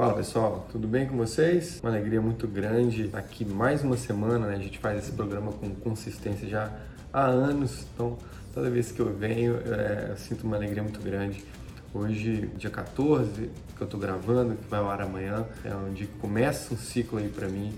Fala pessoal, tudo bem com vocês? Uma alegria muito grande aqui mais uma semana, né? A gente faz esse programa com consistência já há anos, então toda vez que eu venho é, eu sinto uma alegria muito grande. Hoje, dia 14, que eu tô gravando, que vai ao ar amanhã, é que começa um ciclo aí para mim.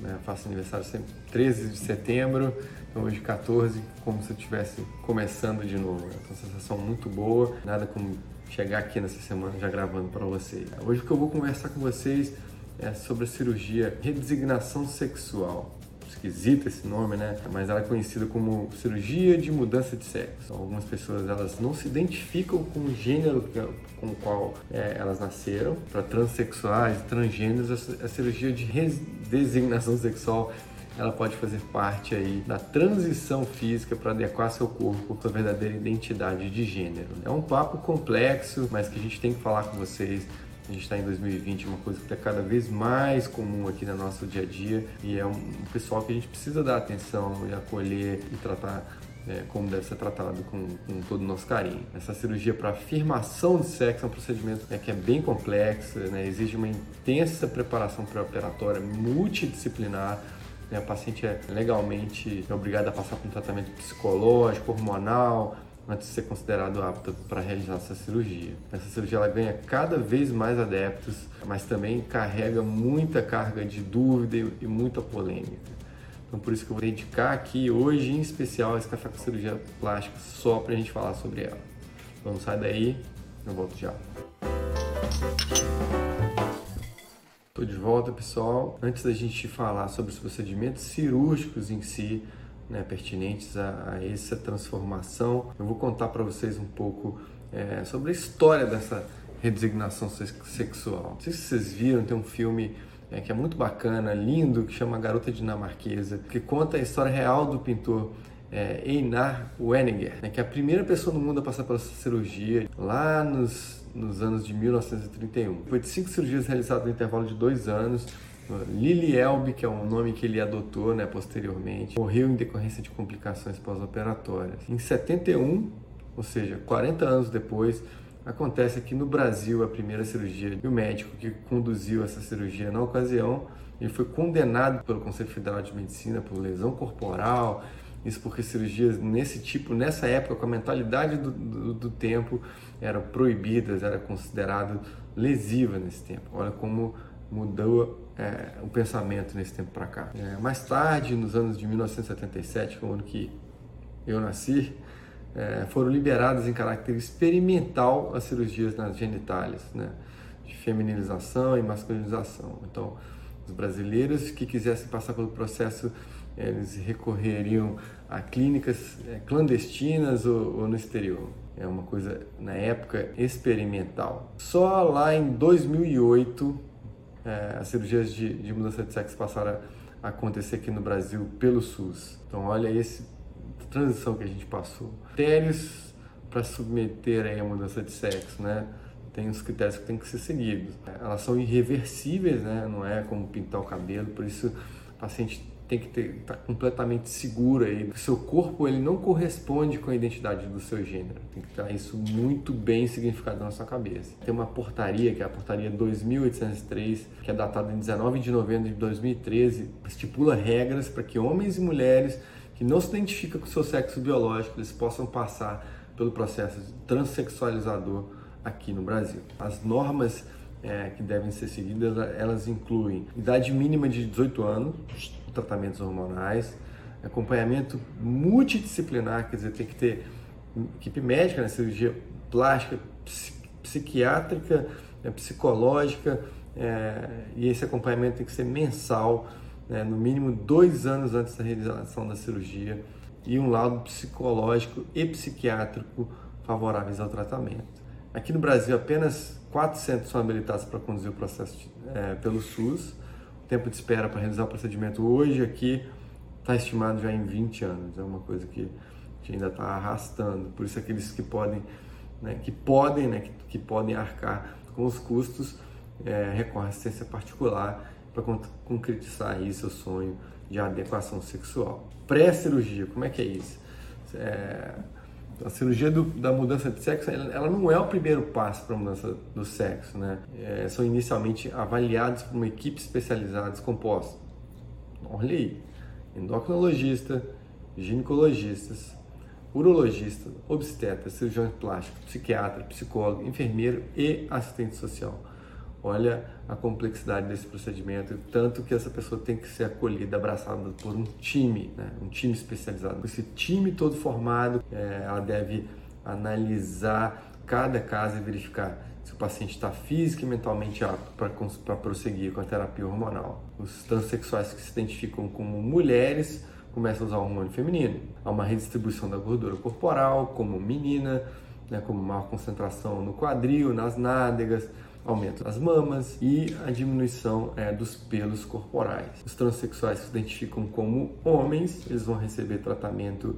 Né? Faço aniversário sempre 13 de setembro, então hoje 14, como se eu estivesse começando de novo. É uma sensação muito boa, nada como chegar aqui nessa semana já gravando para vocês. Hoje o que eu vou conversar com vocês é sobre a cirurgia redesignação sexual. Esquisito esse nome, né? Mas ela é conhecida como cirurgia de mudança de sexo. Algumas pessoas elas não se identificam com o gênero com o qual é, elas nasceram. Para transexuais, transgêneros, a cirurgia de redesignação sexual ela pode fazer parte aí da transição física para adequar seu corpo à sua verdadeira identidade de gênero. É um papo complexo, mas que a gente tem que falar com vocês. A gente está em 2020, uma coisa que está cada vez mais comum aqui no nosso dia a dia e é um pessoal que a gente precisa dar atenção e acolher e tratar é, como deve ser tratado com, com, todo o nosso carinho. Essa cirurgia para afirmação de sexo é um procedimento né, que é bem complexo, né, exige uma intensa preparação pré-operatória multidisciplinar né? A paciente é legalmente obrigada a passar por um tratamento psicológico, hormonal, antes de ser considerado apta para realizar essa cirurgia. Essa cirurgia ela ganha cada vez mais adeptos, mas também carrega muita carga de dúvida e muita polêmica. Então por isso que eu vou dedicar aqui hoje em especial esse café com cirurgia plástica só para a gente falar sobre ela. Vamos sair daí, eu volto já. Estou de volta, pessoal. Antes da gente falar sobre os procedimentos cirúrgicos em si, né, pertinentes a, a, essa transformação, eu vou contar para vocês um pouco é, sobre a história dessa redesignação sexual. Não sei se vocês viram, tem um filme é, que é muito bacana, lindo, que chama Garota Dinamarquesa, que conta a história real do pintor é, Einar Wenninger, né, que é a primeira pessoa no mundo a passar pela cirurgia lá nos nos anos de 1931. Depois de cinco cirurgias realizadas no intervalo de dois anos, Lili Elbe, que é um nome que ele adotou né, posteriormente, morreu em decorrência de complicações pós-operatórias. Em 71, ou seja, 40 anos depois, acontece aqui no Brasil a primeira cirurgia e o médico que conduziu essa cirurgia na ocasião ele foi condenado pelo Conselho Federal de Medicina por lesão corporal isso porque cirurgias nesse tipo, nessa época, com a mentalidade do, do, do tempo, eram proibidas, era considerado lesiva nesse tempo. Olha como mudou é, o pensamento nesse tempo para cá. É, mais tarde, nos anos de 1977, que é o ano que eu nasci, é, foram liberadas em caráter experimental as cirurgias nas genitálias, né, de feminilização e masculinização. Então, os brasileiros que quisessem passar pelo processo eles recorreriam a clínicas é, clandestinas ou, ou no exterior. É uma coisa, na época, experimental. Só lá em 2008, é, as cirurgias de, de, mudança de sexo passaram a acontecer aqui no Brasil pelo SUS. Então, olha essa transição que a gente passou. Critérios para submeter aí a mudança de sexo, né? Tem os critérios que têm que ser seguidos. Elas são irreversíveis, né? Não é como pintar o cabelo, por isso o paciente tem que estar tá completamente seguro aí. O seu corpo ele não corresponde com a identidade do seu gênero. Tem que estar isso muito bem significado na sua cabeça. Tem uma portaria, que é a portaria 2803, que é datada em 19 de novembro de 2013, estipula regras para que homens e mulheres que não se identificam com o seu sexo biológico, eles possam passar pelo processo transexualizador aqui no Brasil. As normas é, que devem ser seguidas, elas incluem idade mínima de 18 anos, tratamentos hormonais, acompanhamento multidisciplinar, quer dizer, tem que ter equipe médica, né, cirurgia plástica, psiquiátrica, né, psicológica, é, e esse acompanhamento tem que ser mensal, né, no mínimo dois anos antes da realização da cirurgia, e um lado psicológico e psiquiátrico favoráveis ao tratamento. Aqui no Brasil, apenas quatro centros são habilitados para conduzir o processo é, pelo SUS, tempo de espera para realizar o procedimento hoje aqui está estimado já em 20 anos. É uma coisa que ainda está arrastando. Por isso aqueles que podem, né, que podem, né, que, que podem arcar com os custos, é, à assistência particular para concretizar aí seu sonho de adequação sexual. Pré-cirurgia, como é que é isso? É, A cirurgia do, da mudança de sexo, ela, não é o primeiro passo para a mudança do sexo, né? É, são inicialmente avaliados por uma equipe especializada composta. Olha aí, endocrinologista, ginecologistas, urologista, obstetra, cirurgião plástico, psiquiatra, psicólogo, enfermeiro e assistente social. Olha a complexidade desse procedimento, tanto que essa pessoa tem que ser acolhida, abraçada por um time, né? um time especializado. Esse time todo formado, é, ela deve analisar cada caso e verificar se o paciente está física e mentalmente apto para prosseguir com a terapia hormonal. Os transexuais que se identificam como mulheres começam a usar hormônio feminino. Há uma redistribuição da gordura corporal, como menina, né, como maior concentração no quadril, nas nádegas, aumento das mamas e a diminuição é, dos pelos corporais. Os transexuais que se identificam como homens, eles vão receber tratamento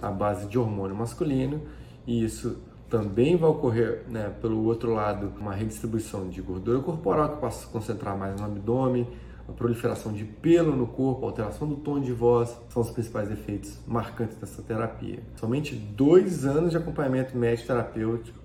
à base de hormônio masculino e isso também vai ocorrer, né, pelo outro lado, uma redistribuição de gordura corporal que passa a se concentrar mais no abdômen, a proliferação de pelo no corpo, alteração do tom de voz, são os principais efeitos marcantes dessa terapia. Somente dois anos de acompanhamento médico terapêutico,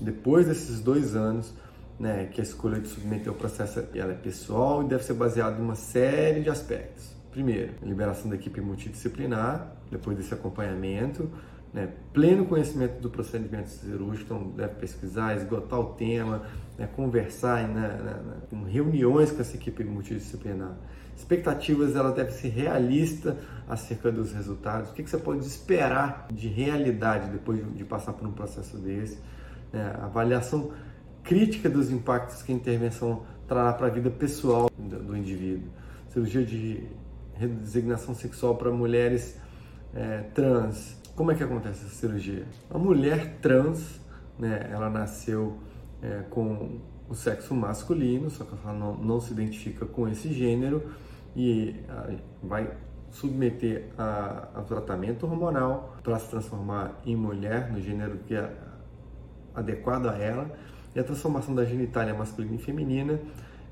depois desses dois anos, né, que a escolha de submeter o processo ela é pessoal e deve ser baseada em uma série de aspectos. Primeiro, liberação da equipe multidisciplinar, depois desse acompanhamento, né, pleno conhecimento do procedimento cirúrgico, então deve pesquisar, esgotar o tema, né, conversar né, em reuniões com essa equipe multidisciplinar. Expectativas ela deve ser realista acerca dos resultados. O que, que você pode esperar de realidade depois de, de passar por um processo desse? Né, avaliação crítica dos impactos que a intervenção trará para a vida pessoal do, indivíduo. Cirurgia de redesignação sexual para mulheres é, trans. Como é que acontece essa cirurgia? A mulher trans, né, ela nasceu é, com o sexo masculino, só que ela não, não se identifica com esse gênero e vai submeter a, a tratamento hormonal para se transformar em mulher no gênero que é adequado a ela e a transformação da genitália masculina em feminina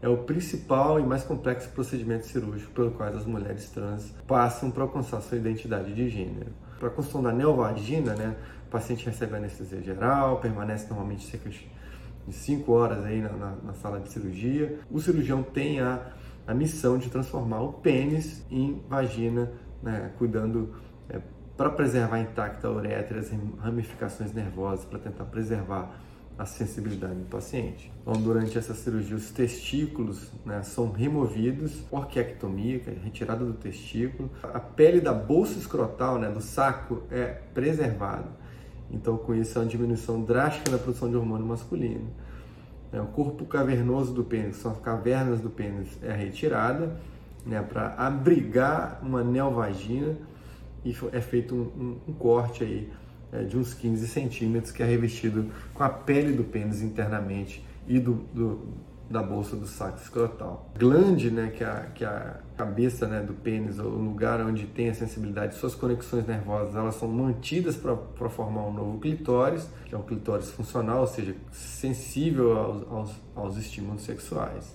é o principal e mais complexo procedimento cirúrgico pelo qual as mulheres trans passam para alcançar sua identidade de gênero. Para a construção da neovagina, né, o paciente recebe anestesia geral, permanece normalmente cerca de 5 horas aí na, na, na, sala de cirurgia. O cirurgião tem a, a missão de transformar o pênis em vagina, né, cuidando é, para preservar intacta a uretra e as ramificações nervosas, para tentar preservar a sensibilidade do paciente. Então, durante essa cirurgia, os testículos né, são removidos, orquiectomia, que é retirada do testículo. A pele da bolsa escrotal, né, do saco, é preservada. Então, com isso, há uma diminuição drástica na produção de hormônio masculino. É, o corpo cavernoso do pênis, são as cavernas do pênis, é retirada né, para abrigar uma neovagina e é feito um, um, um corte aí é, de uns 15 centímetros, que é revestido com a pele do pênis internamente e do, do da bolsa do saco escrotal. Glande, né, que é a, que é a cabeça né, do pênis, o lugar onde tem a sensibilidade, suas conexões nervosas, elas são mantidas para formar um novo clitóris, que é um clitóris funcional, ou seja, sensível aos, aos, aos estímulos sexuais.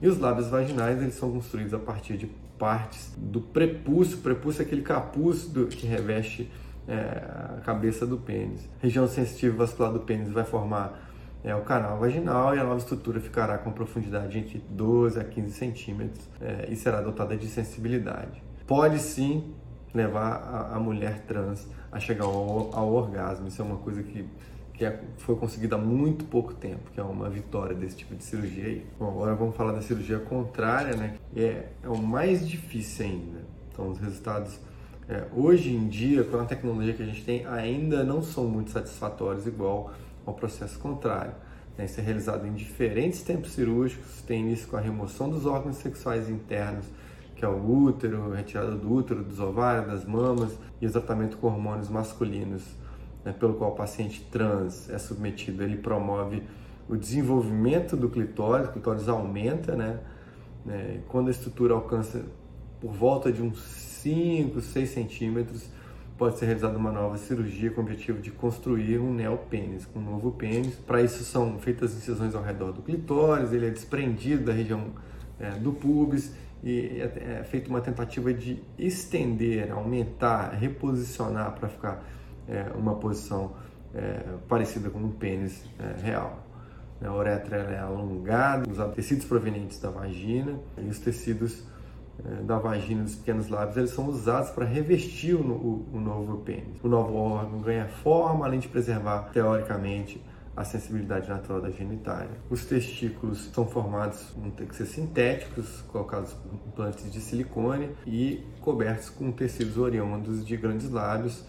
E os lábios vaginais, eles são construídos a partir de partes do prepúcio. O prepúcio é aquele capuz do, que reveste é, a cabeça do pênis. Região sensitiva vascular do pênis vai formar é, o canal vaginal e a nova estrutura ficará com profundidade entre 12 a 15 centímetros é, e será dotada de sensibilidade. Pode sim levar a, a mulher trans a chegar ao, ao, orgasmo. Isso é uma coisa que, que é, foi conseguida há muito pouco tempo, que é uma vitória desse tipo de cirurgia aí. Bom, agora vamos falar da cirurgia contrária, né? É, é o mais difícil ainda. Então, os resultados é, hoje em dia, com a tecnologia que a gente tem, ainda não são muito satisfatórios igual ao processo contrário. Né? Isso é realizado em diferentes tempos cirúrgicos, tem início com a remoção dos órgãos sexuais internos, que é o útero, retirada do útero, dos ovários, das mamas, e o tratamento com hormônios masculinos, né, pelo qual o paciente trans é submetido. Ele promove o desenvolvimento do clitóris, o clitóris aumenta, né? né quando a estrutura alcança por volta de uns 5, 6 centímetros, pode ser realizada uma nova cirurgia com o objetivo de construir um neopênis, um novo pênis. Para isso são feitas incisões ao redor do clitóris, ele é desprendido da região é, do pubis e é, é feita uma tentativa de estender, aumentar, reposicionar para ficar é, uma posição é, parecida com um pênis é, real. A uretra é alongada, os tecidos provenientes da vagina e os tecidos da vagina dos pequenos lábios eles são usados para revestir o, o, o novo pênis. O novo órgão ganha forma, além de preservar, teoricamente, a sensibilidade natural da genitália. Os testículos são formados, vão ter que ser sintéticos, colocados com implantes de silicone e cobertos com tecidos oriundos de grandes lábios,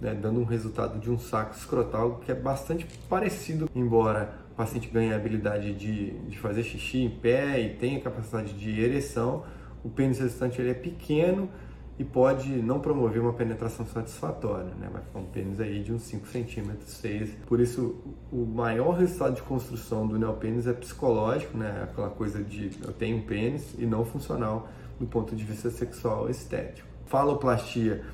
né, dando um resultado de um saco escrotal que é bastante parecido, embora o paciente ganhe a habilidade de, de fazer xixi em pé e tenha capacidade de ereção, o pênis resultante ele é pequeno e pode não promover uma penetração satisfatória, né? vai ficar um pênis aí de uns 5 centímetros, 6. Por isso, o maior resultado de construção do neopênis é psicológico, né? aquela coisa de eu tenho um pênis e não funcional do ponto de vista sexual estético. Faloplastia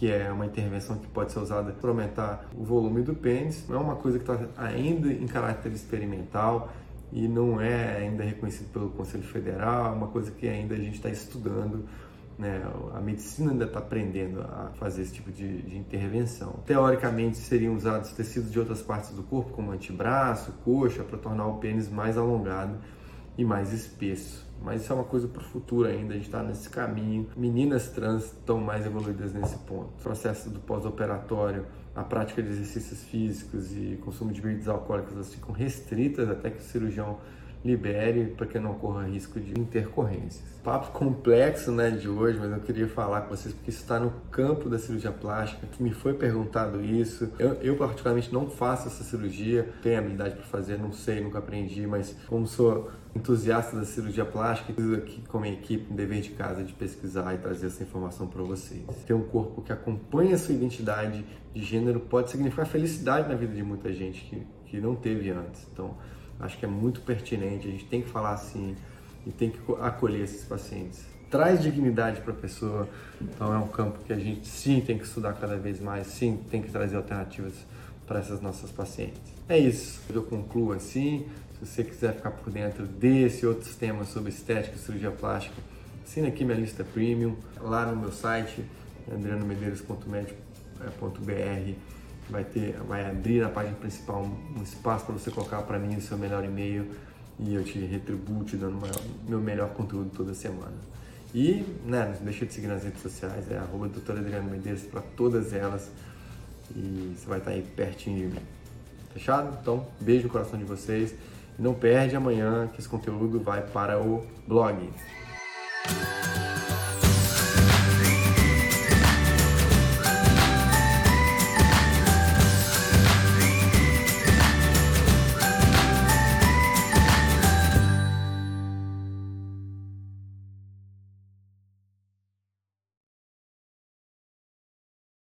que é uma intervenção que pode ser usada para aumentar o volume do pênis, não é uma coisa que está ainda em caráter experimental e não é ainda reconhecido pelo Conselho Federal, é uma coisa que ainda a gente está estudando né? A medicina ainda está aprendendo a fazer esse tipo de, de, intervenção. Teoricamente, seriam usados tecidos de outras partes do corpo, como antebraço, coxa, para tornar o pênis mais alongado e mais espesso. Mas isso é uma coisa para o futuro ainda, a gente está nesse caminho. Meninas trans estão mais evoluídas nesse ponto. O processo do pós-operatório, a prática de exercícios físicos e consumo de bebidas alcoólicas elas ficam restritas até que o cirurgião libere para que não corra risco de intercorrências. Papo complexo né, de hoje, mas eu queria falar com vocês porque isso está no campo da cirurgia plástica. Me foi perguntado isso. Eu, eu particularmente não faço essa cirurgia, tenho habilidade para fazer, não sei, nunca aprendi, mas como sou entusiasta da cirurgia plástica, fiz aqui com a minha equipe um dever de casa de pesquisar e trazer essa informação para vocês. Ter um corpo que acompanha a sua identidade de gênero pode significar felicidade na vida de muita gente que, que não teve antes. Então, acho que é muito pertinente, a gente tem que falar assim e tem que acolher esses pacientes. Traz dignidade para a pessoa, então é um campo que a gente sim tem que estudar cada vez mais, sim tem que trazer alternativas para essas nossas pacientes. É isso, eu concluo assim. Se você quiser ficar por dentro desse e outros temas sobre estética e cirurgia plástica, assina aqui minha lista premium lá no meu site, adrianomedeiros.med.br vai ter, vai abrir na página principal um espaço para você colocar para mim o seu melhor e-mail e eu te retribuo te dando meu melhor conteúdo toda semana. E, né, não deixa de seguir nas redes sociais, é arroba Adriano Medeiros para todas elas e você vai estar aí pertinho de mim. Fechado? Então, beijo no coração de vocês. Não perde amanhã que esse conteúdo vai para o blog.